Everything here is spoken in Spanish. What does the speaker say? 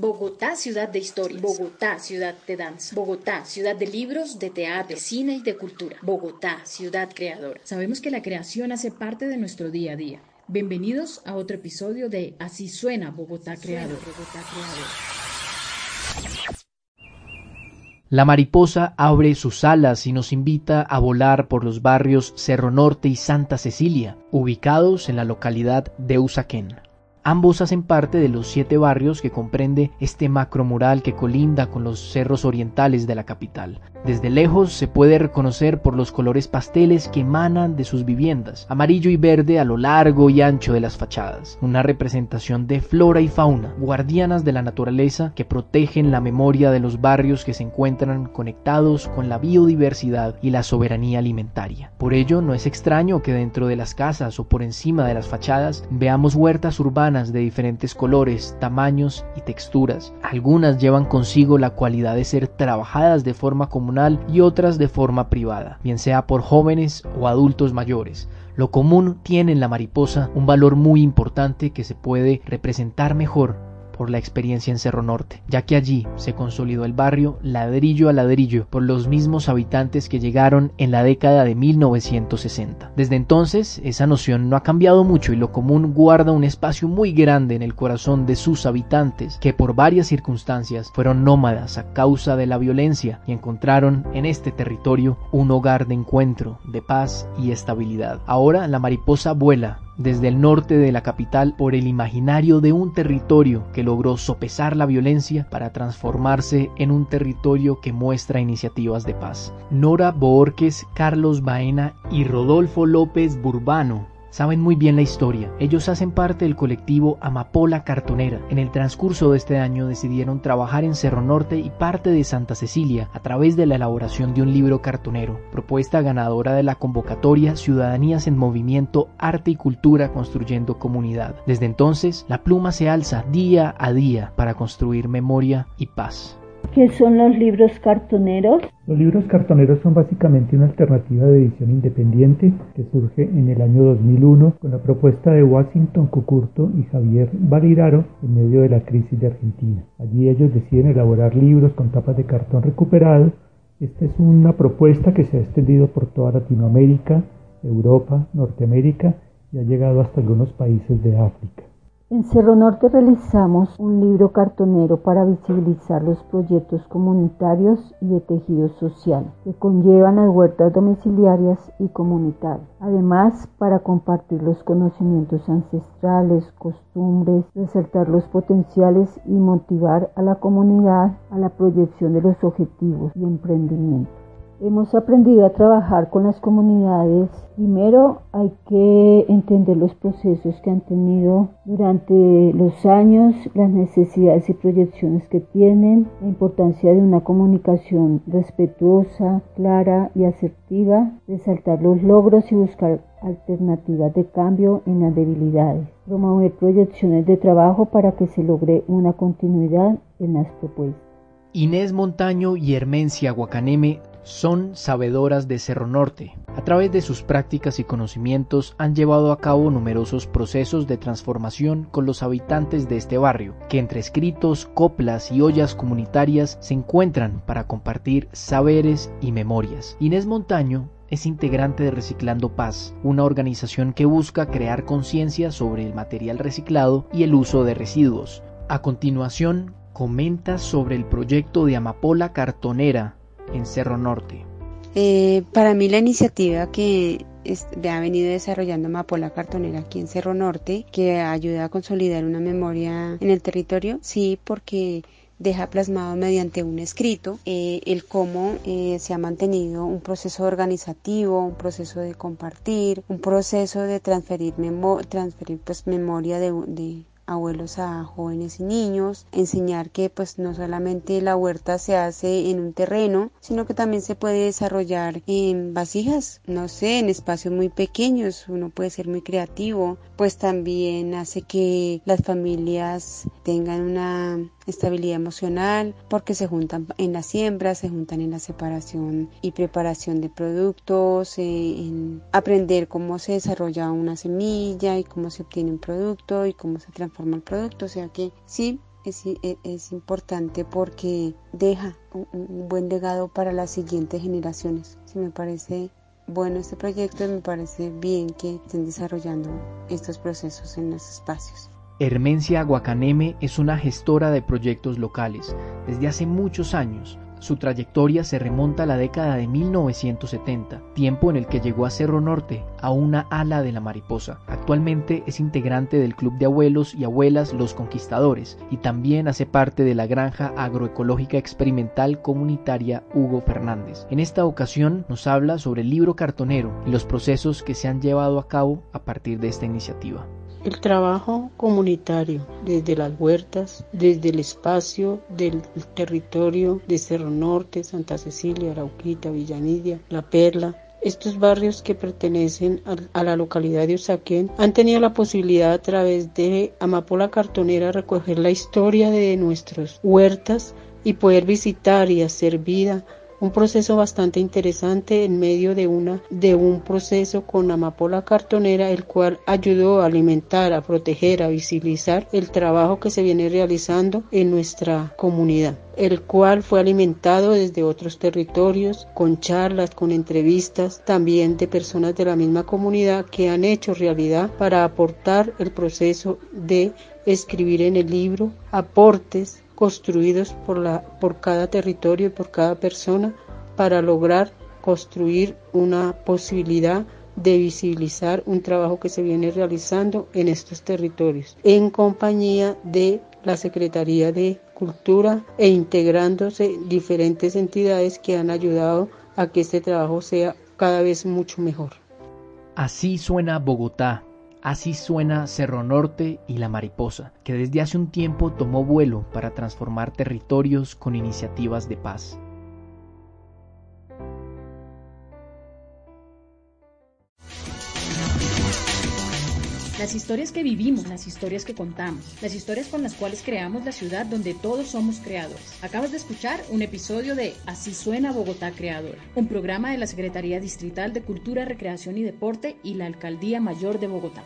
Bogotá, ciudad de historia. Bogotá, ciudad de danza. Bogotá, ciudad de libros, de teatro, de cine y de cultura. Bogotá, ciudad creadora. Sabemos que la creación hace parte de nuestro día a día. Bienvenidos a otro episodio de Así suena Bogotá Creador. Bogotá Creador. La mariposa abre sus alas y nos invita a volar por los barrios Cerro Norte y Santa Cecilia, ubicados en la localidad de Usaquén. Ambos hacen parte de los siete barrios que comprende este macromural que colinda con los cerros orientales de la capital. Desde lejos se puede reconocer por los colores pasteles que emanan de sus viviendas, amarillo y verde a lo largo y ancho de las fachadas, una representación de flora y fauna, guardianas de la naturaleza que protegen la memoria de los barrios que se encuentran conectados con la biodiversidad y la soberanía alimentaria. Por ello, no es extraño que dentro de las casas o por encima de las fachadas veamos huertas urbanas de diferentes colores, tamaños y texturas. Algunas llevan consigo la cualidad de ser trabajadas de forma común y otras de forma privada, bien sea por jóvenes o adultos mayores. Lo común tiene en la mariposa un valor muy importante que se puede representar mejor por la experiencia en Cerro Norte, ya que allí se consolidó el barrio ladrillo a ladrillo por los mismos habitantes que llegaron en la década de 1960. Desde entonces, esa noción no ha cambiado mucho y lo común guarda un espacio muy grande en el corazón de sus habitantes, que por varias circunstancias fueron nómadas a causa de la violencia y encontraron en este territorio un hogar de encuentro, de paz y estabilidad. Ahora la mariposa vuela desde el norte de la capital por el imaginario de un territorio que logró sopesar la violencia para transformarse en un territorio que muestra iniciativas de paz. Nora Borges, Carlos Baena y Rodolfo López Burbano saben muy bien la historia. Ellos hacen parte del colectivo Amapola Cartonera. En el transcurso de este año decidieron trabajar en Cerro Norte y parte de Santa Cecilia a través de la elaboración de un libro cartonero, propuesta ganadora de la convocatoria Ciudadanías en Movimiento, Arte y Cultura Construyendo Comunidad. Desde entonces, la pluma se alza día a día para construir memoria y paz. ¿Qué son los libros cartoneros? Los libros cartoneros son básicamente una alternativa de edición independiente que surge en el año 2001 con la propuesta de Washington Cucurto y Javier Valiraro en medio de la crisis de Argentina. Allí ellos deciden elaborar libros con tapas de cartón recuperado. Esta es una propuesta que se ha extendido por toda Latinoamérica, Europa, Norteamérica y ha llegado hasta algunos países de África. En Cerro Norte realizamos un libro cartonero para visibilizar los proyectos comunitarios y de tejido social que conllevan las huertas domiciliarias y comunitarias. Además, para compartir los conocimientos ancestrales, costumbres, resaltar los potenciales y motivar a la comunidad a la proyección de los objetivos y emprendimiento. Hemos aprendido a trabajar con las comunidades. Primero hay que entender los procesos que han tenido durante los años, las necesidades y proyecciones que tienen, la importancia de una comunicación respetuosa, clara y asertiva, resaltar los logros y buscar alternativas de cambio en las debilidades, promover proyecciones de trabajo para que se logre una continuidad en las propuestas. Inés Montaño y Hermencia Guacaneme son sabedoras de Cerro Norte. A través de sus prácticas y conocimientos han llevado a cabo numerosos procesos de transformación con los habitantes de este barrio, que entre escritos, coplas y ollas comunitarias se encuentran para compartir saberes y memorias. Inés Montaño es integrante de Reciclando Paz, una organización que busca crear conciencia sobre el material reciclado y el uso de residuos. A continuación, comenta sobre el proyecto de Amapola Cartonera en Cerro Norte? Eh, para mí la iniciativa que ha venido desarrollando Mapola Cartonera aquí en Cerro Norte, que ayuda a consolidar una memoria en el territorio, sí, porque deja plasmado mediante un escrito eh, el cómo eh, se ha mantenido un proceso organizativo, un proceso de compartir, un proceso de transferir, pues, memoria de, abuelos a jóvenes y niños, enseñar que pues no solamente la huerta se hace en un terreno, sino que también se puede desarrollar en vasijas, no sé, en espacios muy pequeños, uno puede ser muy creativo, pues también hace que las familias tengan una estabilidad emocional porque se juntan en la siembra, se juntan en la separación y preparación de productos, eh, en aprender cómo se desarrolla una semilla y cómo se obtiene un producto y cómo se transforma el producto. O sea que sí, es, importante porque deja un, buen legado para las siguientes generaciones. Sí, me parece bueno este proyecto me parece bien que estén desarrollando estos procesos en los espacios. Hermencia Guacaneme es una gestora de proyectos locales desde hace muchos años su trayectoria se remonta a la década de 1970, tiempo en el que llegó a Cerro Norte, a una ala de la mariposa. Actualmente es integrante del Club de Abuelos y Abuelas Los Conquistadores y también hace parte de la Granja Agroecológica Experimental Comunitaria Hugo Fernández. En esta ocasión nos habla sobre el libro cartonero y los procesos que se han llevado a cabo a partir de esta iniciativa. El trabajo comunitario, desde las huertas, desde el espacio del territorio de Cerro Norte, Santa Cecilia, Arauquita, Villanidia, La Perla, estos barrios que pertenecen a, la localidad de Usaquén han tenido la posibilidad a través de Amapola Cartonera recoger la historia de nuestras huertas y poder visitar y hacer vida un proceso bastante interesante en medio de una de un proceso con amapola cartonera el cual ayudó a alimentar, a proteger, a visibilizar el trabajo que se viene realizando en nuestra comunidad el cual fue alimentado desde otros territorios, con charlas, con entrevistas, también de personas de la misma comunidad que han hecho realidad para aportar el proceso de escribir en el libro aportes construidos por, la, por cada territorio y por cada persona para lograr construir una posibilidad de visibilizar un trabajo que se viene realizando en estos territorios en compañía de la Secretaría de Cultura e integrándose diferentes entidades que han ayudado a que este trabajo sea cada vez mucho mejor. Así suena Bogotá, Así suena Cerro Norte y La Mariposa, que desde hace un tiempo tomó vuelo para transformar territorios con iniciativas de paz. Las historias que vivimos, las historias que contamos, las historias con las cuales creamos la ciudad donde todos somos creadores. Acabas de escuchar un episodio de Así suena Bogotá Creadora, un programa de la Secretaría Distrital de Cultura, Recreación y Deporte y la Alcaldía Mayor de Bogotá.